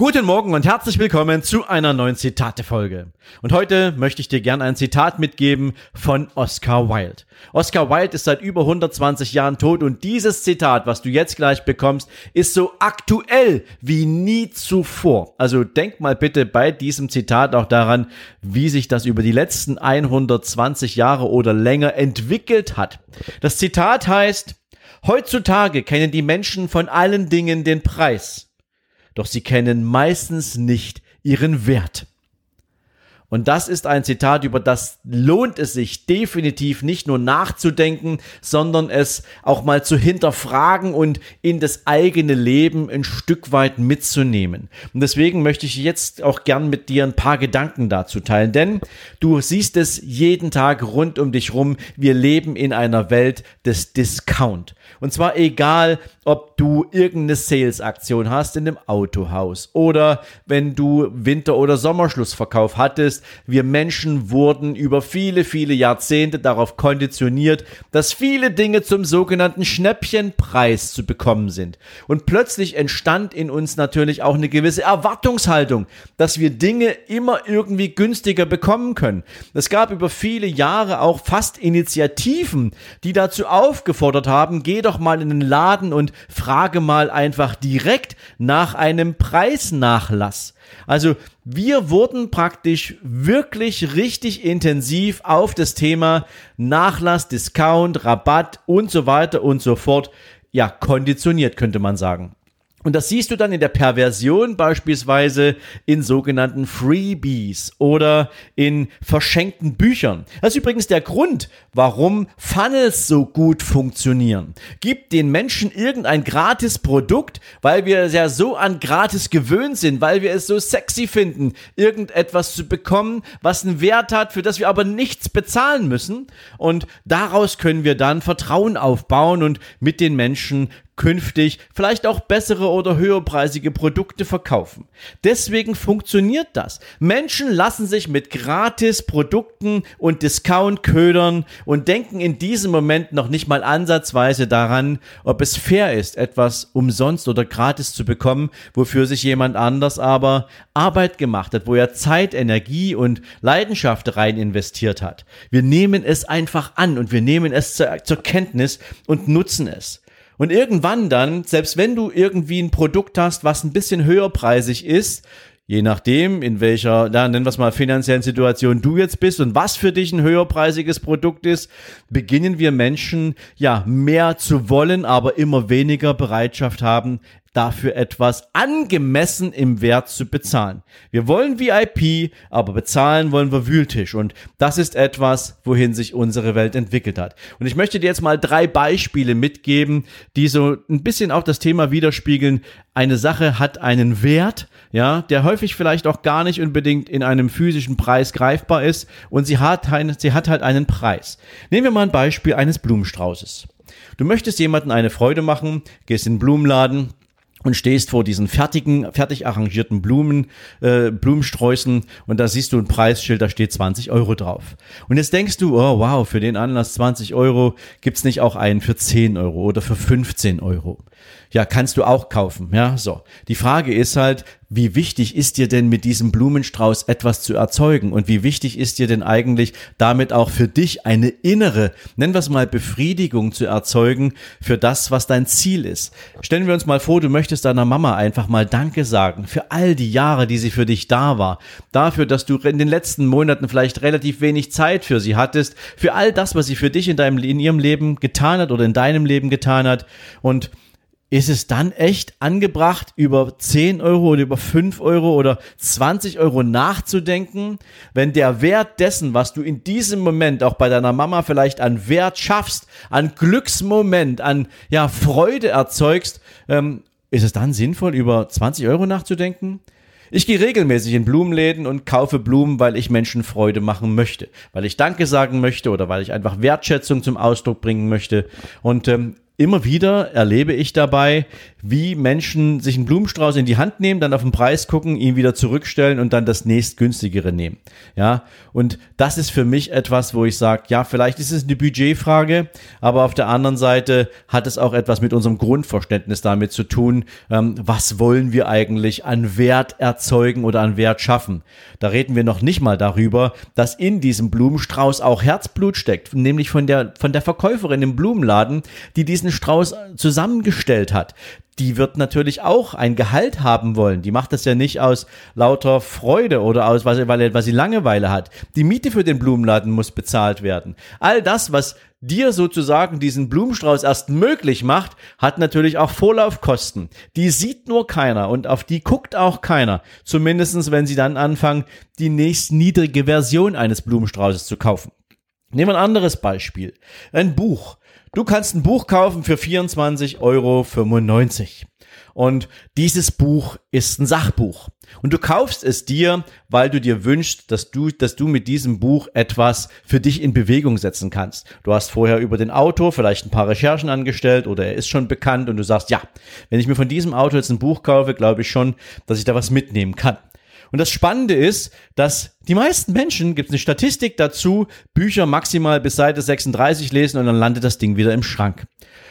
Guten Morgen und herzlich willkommen zu einer neuen Zitate-Folge. Und heute möchte ich dir gerne ein Zitat mitgeben von Oscar Wilde. Oscar Wilde ist seit über 120 Jahren tot und dieses Zitat, was du jetzt gleich bekommst, ist so aktuell wie nie zuvor. Also denk mal bitte bei diesem Zitat auch daran, wie sich das über die letzten 120 Jahre oder länger entwickelt hat. Das Zitat heißt, heutzutage kennen die Menschen von allen Dingen den Preis doch sie kennen meistens nicht ihren Wert. Und das ist ein Zitat, über das lohnt es sich definitiv nicht nur nachzudenken, sondern es auch mal zu hinterfragen und in das eigene Leben ein Stück weit mitzunehmen. Und deswegen möchte ich jetzt auch gern mit dir ein paar Gedanken dazu teilen, denn du siehst es jeden Tag rund um dich rum. Wir leben in einer Welt des Discount. Und zwar egal, ob du irgendeine Sales-Aktion hast in einem Autohaus oder wenn du Winter- oder Sommerschlussverkauf hattest. Wir Menschen wurden über viele, viele Jahrzehnte darauf konditioniert, dass viele Dinge zum sogenannten Schnäppchenpreis zu bekommen sind. Und plötzlich entstand in uns natürlich auch eine gewisse Erwartungshaltung, dass wir Dinge immer irgendwie günstiger bekommen können. Es gab über viele Jahre auch fast Initiativen, die dazu aufgefordert haben, geh doch mal in den Laden und frage mal einfach direkt nach einem Preisnachlass. Also wir wurden praktisch wirklich richtig intensiv auf das Thema Nachlass, Discount, Rabatt und so weiter und so fort, ja, konditioniert, könnte man sagen. Und das siehst du dann in der Perversion beispielsweise in sogenannten Freebies oder in verschenkten Büchern. Das ist übrigens der Grund, warum Funnels so gut funktionieren. Gib den Menschen irgendein gratis Produkt, weil wir ja so an gratis gewöhnt sind, weil wir es so sexy finden, irgendetwas zu bekommen, was einen Wert hat, für das wir aber nichts bezahlen müssen. Und daraus können wir dann Vertrauen aufbauen und mit den Menschen künftig vielleicht auch bessere oder höherpreisige Produkte verkaufen. Deswegen funktioniert das. Menschen lassen sich mit gratis Produkten und Discount ködern und denken in diesem Moment noch nicht mal ansatzweise daran, ob es fair ist, etwas umsonst oder gratis zu bekommen, wofür sich jemand anders aber Arbeit gemacht hat, wo er Zeit, Energie und Leidenschaft rein investiert hat. Wir nehmen es einfach an und wir nehmen es zur, zur Kenntnis und nutzen es. Und irgendwann dann, selbst wenn du irgendwie ein Produkt hast, was ein bisschen höherpreisig ist, je nachdem, in welcher, da nennen wir es mal finanziellen Situation du jetzt bist und was für dich ein höherpreisiges Produkt ist, beginnen wir Menschen ja mehr zu wollen, aber immer weniger Bereitschaft haben, dafür etwas angemessen im Wert zu bezahlen. Wir wollen VIP, aber bezahlen wollen wir Wühltisch. Und das ist etwas, wohin sich unsere Welt entwickelt hat. Und ich möchte dir jetzt mal drei Beispiele mitgeben, die so ein bisschen auch das Thema widerspiegeln. Eine Sache hat einen Wert, ja, der häufig vielleicht auch gar nicht unbedingt in einem physischen Preis greifbar ist und sie hat, ein, sie hat halt einen Preis. Nehmen wir mal ein Beispiel eines Blumenstraußes. Du möchtest jemandem eine Freude machen, gehst in den Blumenladen, und stehst vor diesen fertigen, fertig arrangierten Blumen, äh, Blumensträußen und da siehst du ein Preisschild, da steht 20 Euro drauf. Und jetzt denkst du, oh wow, für den Anlass 20 Euro, gibt's nicht auch einen für 10 Euro oder für 15 Euro? Ja, kannst du auch kaufen, ja, so. Die Frage ist halt, wie wichtig ist dir denn mit diesem Blumenstrauß etwas zu erzeugen? Und wie wichtig ist dir denn eigentlich damit auch für dich eine innere, nennen wir es mal Befriedigung zu erzeugen für das, was dein Ziel ist. Stellen wir uns mal vor, du möchtest deiner Mama einfach mal Danke sagen für all die Jahre, die sie für dich da war, dafür, dass du in den letzten Monaten vielleicht relativ wenig Zeit für sie hattest, für all das, was sie für dich in deinem in ihrem Leben getan hat oder in deinem Leben getan hat. Und ist es dann echt angebracht, über 10 Euro oder über 5 Euro oder 20 Euro nachzudenken, wenn der Wert dessen, was du in diesem Moment auch bei deiner Mama vielleicht an Wert schaffst, an Glücksmoment, an ja, Freude erzeugst, ähm, ist es dann sinnvoll, über 20 Euro nachzudenken? Ich gehe regelmäßig in Blumenläden und kaufe Blumen, weil ich Menschen Freude machen möchte, weil ich Danke sagen möchte oder weil ich einfach Wertschätzung zum Ausdruck bringen möchte. Und ähm, immer wieder erlebe ich dabei, wie Menschen sich einen Blumenstrauß in die Hand nehmen, dann auf den Preis gucken, ihn wieder zurückstellen und dann das nächstgünstigere nehmen. Ja, und das ist für mich etwas, wo ich sage, ja, vielleicht ist es eine Budgetfrage, aber auf der anderen Seite hat es auch etwas mit unserem Grundverständnis damit zu tun, ähm, was wollen wir eigentlich an Wert erzeugen oder an Wert schaffen. Da reden wir noch nicht mal darüber, dass in diesem Blumenstrauß auch Herzblut steckt, nämlich von der, von der Verkäuferin im Blumenladen, die diesen diesen Strauß zusammengestellt hat, die wird natürlich auch ein Gehalt haben wollen. Die macht das ja nicht aus lauter Freude oder aus, weil, sie Langeweile hat. Die Miete für den Blumenladen muss bezahlt werden. All das, was dir sozusagen diesen Blumenstrauß erst möglich macht, hat natürlich auch Vorlaufkosten. Die sieht nur keiner und auf die guckt auch keiner. Zumindestens, wenn sie dann anfangen, die nächst niedrige Version eines Blumenstraußes zu kaufen. Nehmen wir ein anderes Beispiel. Ein Buch. Du kannst ein Buch kaufen für 24,95 Euro. Und dieses Buch ist ein Sachbuch. Und du kaufst es dir, weil du dir wünschst, dass du, dass du mit diesem Buch etwas für dich in Bewegung setzen kannst. Du hast vorher über den Autor vielleicht ein paar Recherchen angestellt oder er ist schon bekannt und du sagst, ja, wenn ich mir von diesem Autor jetzt ein Buch kaufe, glaube ich schon, dass ich da was mitnehmen kann. Und das Spannende ist, dass die meisten Menschen, gibt es eine Statistik dazu, Bücher maximal bis Seite 36 lesen und dann landet das Ding wieder im Schrank.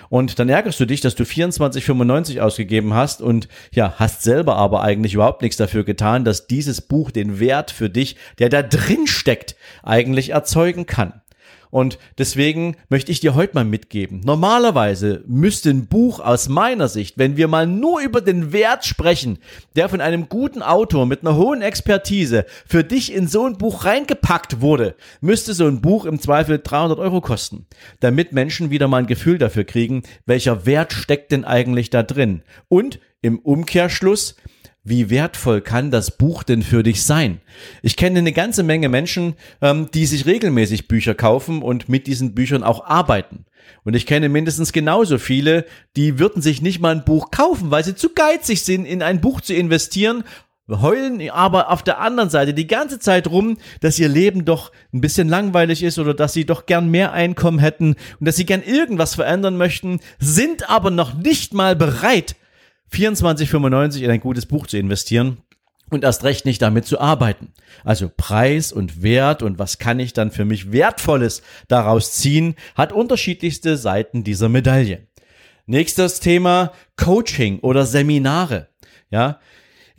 Und dann ärgerst du dich, dass du 24,95 ausgegeben hast und ja, hast selber aber eigentlich überhaupt nichts dafür getan, dass dieses Buch den Wert für dich, der da drin steckt, eigentlich erzeugen kann. Und deswegen möchte ich dir heute mal mitgeben. Normalerweise müsste ein Buch aus meiner Sicht, wenn wir mal nur über den Wert sprechen, der von einem guten Autor mit einer hohen Expertise für dich in so ein Buch reingepackt wurde, müsste so ein Buch im Zweifel 300 Euro kosten, damit Menschen wieder mal ein Gefühl dafür kriegen, welcher Wert steckt denn eigentlich da drin. Und im Umkehrschluss, wie wertvoll kann das Buch denn für dich sein? Ich kenne eine ganze Menge Menschen, ähm, die sich regelmäßig Bücher kaufen und mit diesen Büchern auch arbeiten. Und ich kenne mindestens genauso viele, die würden sich nicht mal ein Buch kaufen, weil sie zu geizig sind, in ein Buch zu investieren, heulen aber auf der anderen Seite die ganze Zeit rum, dass ihr Leben doch ein bisschen langweilig ist oder dass sie doch gern mehr Einkommen hätten und dass sie gern irgendwas verändern möchten, sind aber noch nicht mal bereit, 24,95 in ein gutes Buch zu investieren und erst recht nicht damit zu arbeiten. Also Preis und Wert und was kann ich dann für mich Wertvolles daraus ziehen, hat unterschiedlichste Seiten dieser Medaille. Nächstes Thema Coaching oder Seminare. Ja,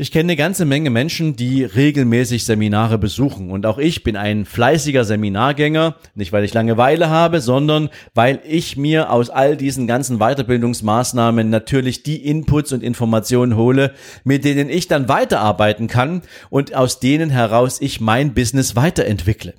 ich kenne eine ganze Menge Menschen, die regelmäßig Seminare besuchen. Und auch ich bin ein fleißiger Seminargänger. Nicht, weil ich Langeweile habe, sondern weil ich mir aus all diesen ganzen Weiterbildungsmaßnahmen natürlich die Inputs und Informationen hole, mit denen ich dann weiterarbeiten kann und aus denen heraus ich mein Business weiterentwickle.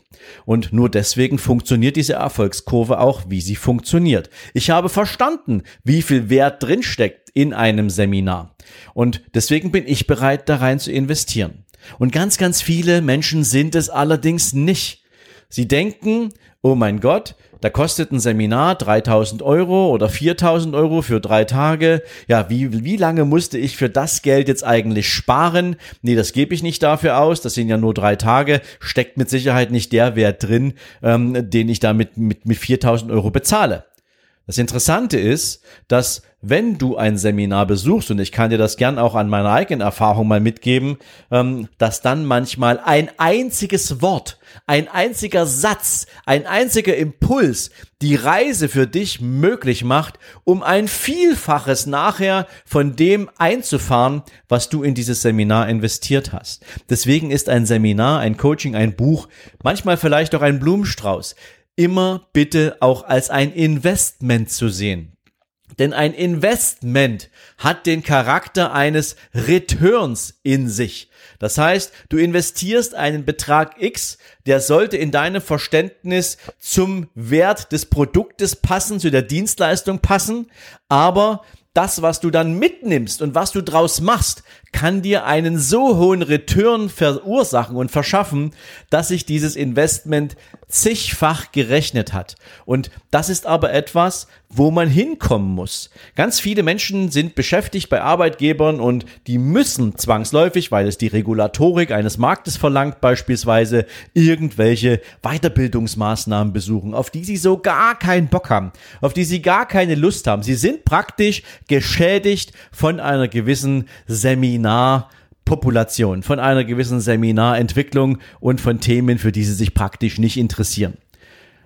Und nur deswegen funktioniert diese Erfolgskurve auch, wie sie funktioniert. Ich habe verstanden, wie viel Wert drinsteckt in einem Seminar. Und deswegen bin ich bereit, da rein zu investieren. Und ganz, ganz viele Menschen sind es allerdings nicht. Sie denken, oh mein Gott, da kostet ein Seminar 3000 Euro oder 4000 Euro für drei Tage. Ja, wie, wie lange musste ich für das Geld jetzt eigentlich sparen? Nee, das gebe ich nicht dafür aus. Das sind ja nur drei Tage. Steckt mit Sicherheit nicht der Wert drin, ähm, den ich damit mit, mit 4000 Euro bezahle. Das Interessante ist, dass wenn du ein Seminar besuchst, und ich kann dir das gern auch an meiner eigenen Erfahrung mal mitgeben, ähm, dass dann manchmal ein einziges Wort, ein einziger Satz, ein einziger Impuls die Reise für dich möglich macht, um ein Vielfaches nachher von dem einzufahren, was du in dieses Seminar investiert hast. Deswegen ist ein Seminar, ein Coaching, ein Buch, manchmal vielleicht auch ein Blumenstrauß immer bitte auch als ein Investment zu sehen. Denn ein Investment hat den Charakter eines Returns in sich. Das heißt, du investierst einen Betrag X, der sollte in deinem Verständnis zum Wert des Produktes passen, zu der Dienstleistung passen, aber das, was du dann mitnimmst und was du draus machst, kann dir einen so hohen Return verursachen und verschaffen, dass sich dieses Investment zigfach gerechnet hat. Und das ist aber etwas, wo man hinkommen muss. Ganz viele Menschen sind beschäftigt bei Arbeitgebern und die müssen zwangsläufig, weil es die Regulatorik eines Marktes verlangt, beispielsweise irgendwelche Weiterbildungsmaßnahmen besuchen, auf die sie so gar keinen Bock haben, auf die sie gar keine Lust haben. Sie sind praktisch geschädigt von einer gewissen Seminarpopulation, von einer gewissen Seminarentwicklung und von Themen, für die sie sich praktisch nicht interessieren.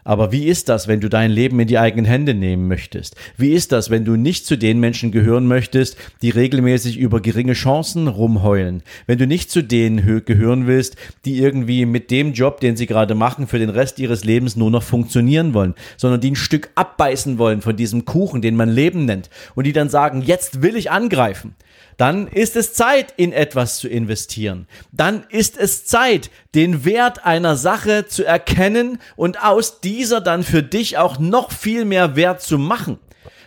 Aber wie ist das, wenn du dein Leben in die eigenen Hände nehmen möchtest? Wie ist das, wenn du nicht zu den Menschen gehören möchtest, die regelmäßig über geringe Chancen rumheulen? Wenn du nicht zu denen gehören willst, die irgendwie mit dem Job, den sie gerade machen, für den Rest ihres Lebens nur noch funktionieren wollen, sondern die ein Stück abbeißen wollen von diesem Kuchen, den man Leben nennt, und die dann sagen, jetzt will ich angreifen dann ist es Zeit, in etwas zu investieren. Dann ist es Zeit, den Wert einer Sache zu erkennen und aus dieser dann für dich auch noch viel mehr Wert zu machen.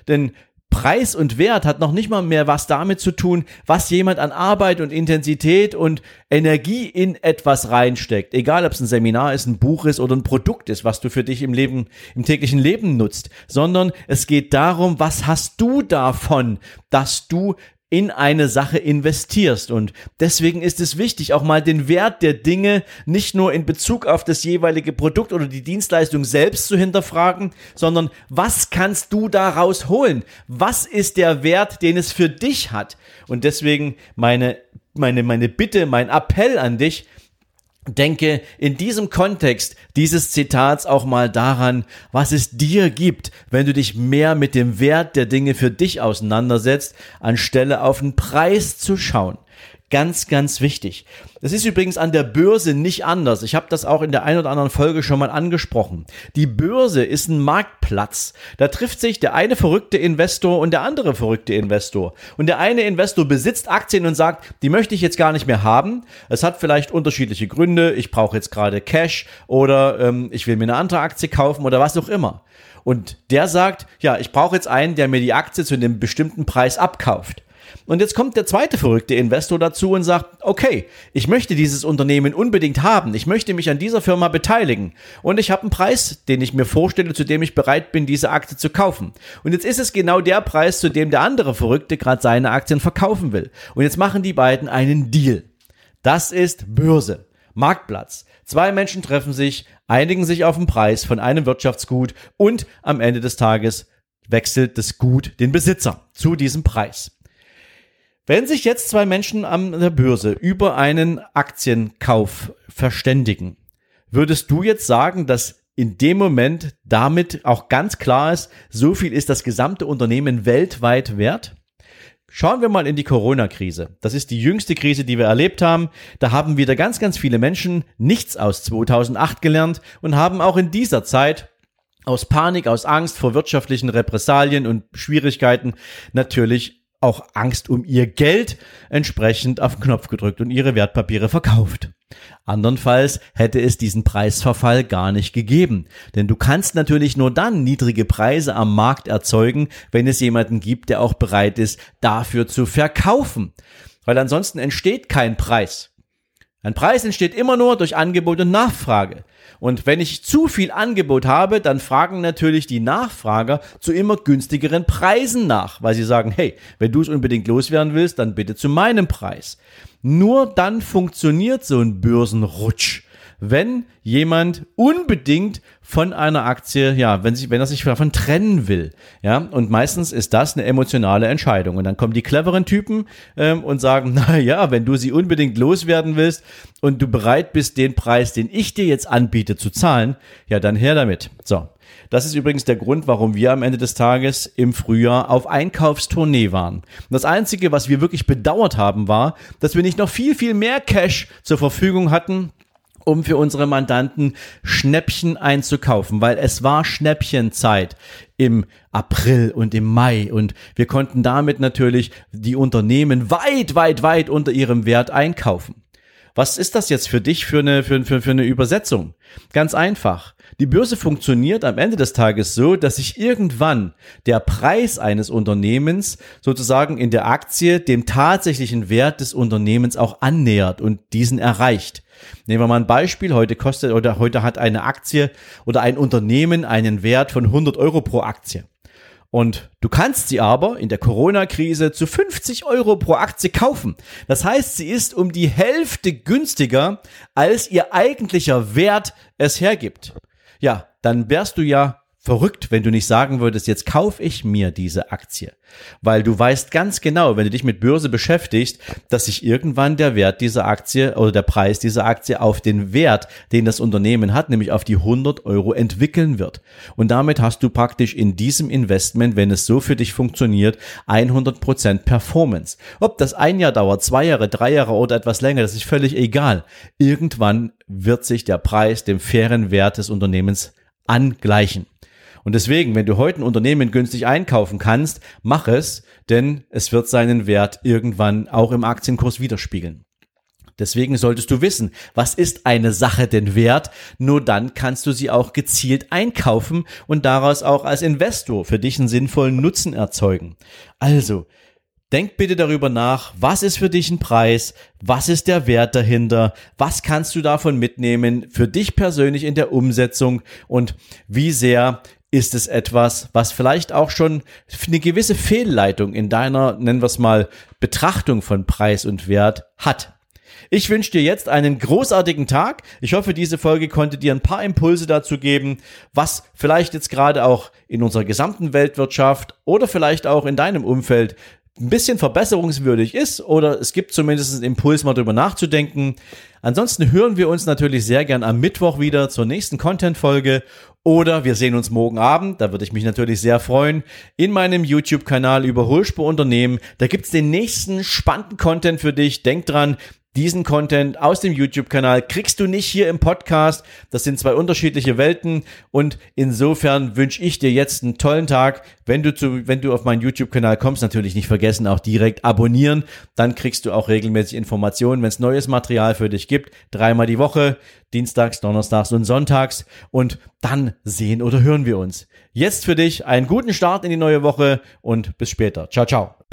Denn Preis und Wert hat noch nicht mal mehr was damit zu tun, was jemand an Arbeit und Intensität und Energie in etwas reinsteckt. Egal, ob es ein Seminar ist, ein Buch ist oder ein Produkt ist, was du für dich im Leben, im täglichen Leben nutzt, sondern es geht darum, was hast du davon, dass du in eine Sache investierst. Und deswegen ist es wichtig, auch mal den Wert der Dinge nicht nur in Bezug auf das jeweilige Produkt oder die Dienstleistung selbst zu hinterfragen, sondern was kannst du daraus holen? Was ist der Wert, den es für dich hat? Und deswegen meine, meine, meine Bitte, mein Appell an dich, denke in diesem Kontext dieses Zitats auch mal daran, was es dir gibt, wenn du dich mehr mit dem Wert der Dinge für dich auseinandersetzt, anstelle auf den Preis zu schauen. Ganz, ganz wichtig. Das ist übrigens an der Börse nicht anders. Ich habe das auch in der einen oder anderen Folge schon mal angesprochen. Die Börse ist ein Marktplatz. Da trifft sich der eine verrückte Investor und der andere verrückte Investor. Und der eine Investor besitzt Aktien und sagt, die möchte ich jetzt gar nicht mehr haben. Es hat vielleicht unterschiedliche Gründe. Ich brauche jetzt gerade Cash oder ähm, ich will mir eine andere Aktie kaufen oder was auch immer. Und der sagt, ja, ich brauche jetzt einen, der mir die Aktie zu einem bestimmten Preis abkauft. Und jetzt kommt der zweite verrückte Investor dazu und sagt, okay, ich möchte dieses Unternehmen unbedingt haben, ich möchte mich an dieser Firma beteiligen und ich habe einen Preis, den ich mir vorstelle, zu dem ich bereit bin, diese Aktie zu kaufen. Und jetzt ist es genau der Preis, zu dem der andere Verrückte gerade seine Aktien verkaufen will. Und jetzt machen die beiden einen Deal. Das ist Börse, Marktplatz. Zwei Menschen treffen sich, einigen sich auf den Preis von einem Wirtschaftsgut und am Ende des Tages wechselt das Gut den Besitzer zu diesem Preis. Wenn sich jetzt zwei Menschen an der Börse über einen Aktienkauf verständigen, würdest du jetzt sagen, dass in dem Moment damit auch ganz klar ist, so viel ist das gesamte Unternehmen weltweit wert? Schauen wir mal in die Corona-Krise. Das ist die jüngste Krise, die wir erlebt haben. Da haben wieder ganz, ganz viele Menschen nichts aus 2008 gelernt und haben auch in dieser Zeit aus Panik, aus Angst vor wirtschaftlichen Repressalien und Schwierigkeiten natürlich auch Angst um ihr Geld entsprechend auf den Knopf gedrückt und ihre Wertpapiere verkauft. Andernfalls hätte es diesen Preisverfall gar nicht gegeben. Denn du kannst natürlich nur dann niedrige Preise am Markt erzeugen, wenn es jemanden gibt, der auch bereit ist, dafür zu verkaufen. Weil ansonsten entsteht kein Preis. Ein Preis entsteht immer nur durch Angebot und Nachfrage. Und wenn ich zu viel Angebot habe, dann fragen natürlich die Nachfrager zu immer günstigeren Preisen nach, weil sie sagen, hey, wenn du es unbedingt loswerden willst, dann bitte zu meinem Preis. Nur dann funktioniert so ein Börsenrutsch wenn jemand unbedingt von einer Aktie, ja, wenn, sich, wenn er sich davon trennen will. Ja, und meistens ist das eine emotionale Entscheidung. Und dann kommen die cleveren Typen ähm, und sagen, na ja, wenn du sie unbedingt loswerden willst und du bereit bist, den Preis, den ich dir jetzt anbiete, zu zahlen, ja, dann her damit. So. Das ist übrigens der Grund, warum wir am Ende des Tages im Frühjahr auf Einkaufstournee waren. Das Einzige, was wir wirklich bedauert haben, war, dass wir nicht noch viel, viel mehr Cash zur Verfügung hatten, um für unsere Mandanten Schnäppchen einzukaufen, weil es war Schnäppchenzeit im April und im Mai und wir konnten damit natürlich die Unternehmen weit, weit, weit unter ihrem Wert einkaufen. Was ist das jetzt für dich für eine, für, für, für eine Übersetzung? Ganz einfach. Die Börse funktioniert am Ende des Tages so, dass sich irgendwann der Preis eines Unternehmens sozusagen in der Aktie dem tatsächlichen Wert des Unternehmens auch annähert und diesen erreicht. Nehmen wir mal ein Beispiel. Heute kostet oder heute hat eine Aktie oder ein Unternehmen einen Wert von 100 Euro pro Aktie. Und du kannst sie aber in der Corona-Krise zu 50 Euro pro Aktie kaufen. Das heißt, sie ist um die Hälfte günstiger, als ihr eigentlicher Wert es hergibt. Ja, dann wärst du ja verrückt, wenn du nicht sagen würdest, jetzt kaufe ich mir diese Aktie. Weil du weißt ganz genau, wenn du dich mit Börse beschäftigst, dass sich irgendwann der Wert dieser Aktie oder der Preis dieser Aktie auf den Wert, den das Unternehmen hat, nämlich auf die 100 Euro entwickeln wird. Und damit hast du praktisch in diesem Investment, wenn es so für dich funktioniert, 100% Performance. Ob das ein Jahr dauert, zwei Jahre, drei Jahre oder etwas länger, das ist völlig egal. Irgendwann wird sich der Preis dem fairen Wert des Unternehmens angleichen. Und deswegen, wenn du heute ein Unternehmen günstig einkaufen kannst, mach es, denn es wird seinen Wert irgendwann auch im Aktienkurs widerspiegeln. Deswegen solltest du wissen, was ist eine Sache denn wert? Nur dann kannst du sie auch gezielt einkaufen und daraus auch als Investor für dich einen sinnvollen Nutzen erzeugen. Also, Denk bitte darüber nach, was ist für dich ein Preis, was ist der Wert dahinter, was kannst du davon mitnehmen für dich persönlich in der Umsetzung und wie sehr ist es etwas, was vielleicht auch schon eine gewisse Fehlleitung in deiner, nennen wir es mal, Betrachtung von Preis und Wert hat. Ich wünsche dir jetzt einen großartigen Tag. Ich hoffe, diese Folge konnte dir ein paar Impulse dazu geben, was vielleicht jetzt gerade auch in unserer gesamten Weltwirtschaft oder vielleicht auch in deinem Umfeld ein bisschen verbesserungswürdig ist oder es gibt zumindest einen Impuls, mal drüber nachzudenken. Ansonsten hören wir uns natürlich sehr gern am Mittwoch wieder zur nächsten Content-Folge oder wir sehen uns morgen Abend, da würde ich mich natürlich sehr freuen, in meinem YouTube-Kanal über Hulspur Unternehmen. Da gibt's den nächsten spannenden Content für dich. Denk dran, diesen Content aus dem YouTube-Kanal kriegst du nicht hier im Podcast. Das sind zwei unterschiedliche Welten und insofern wünsche ich dir jetzt einen tollen Tag. Wenn du zu, wenn du auf meinen YouTube-Kanal kommst, natürlich nicht vergessen, auch direkt abonnieren. Dann kriegst du auch regelmäßig Informationen, wenn es neues Material für dich gibt. Dreimal die Woche, dienstags, donnerstags und sonntags. Und dann sehen oder hören wir uns. Jetzt für dich einen guten Start in die neue Woche und bis später. Ciao, ciao.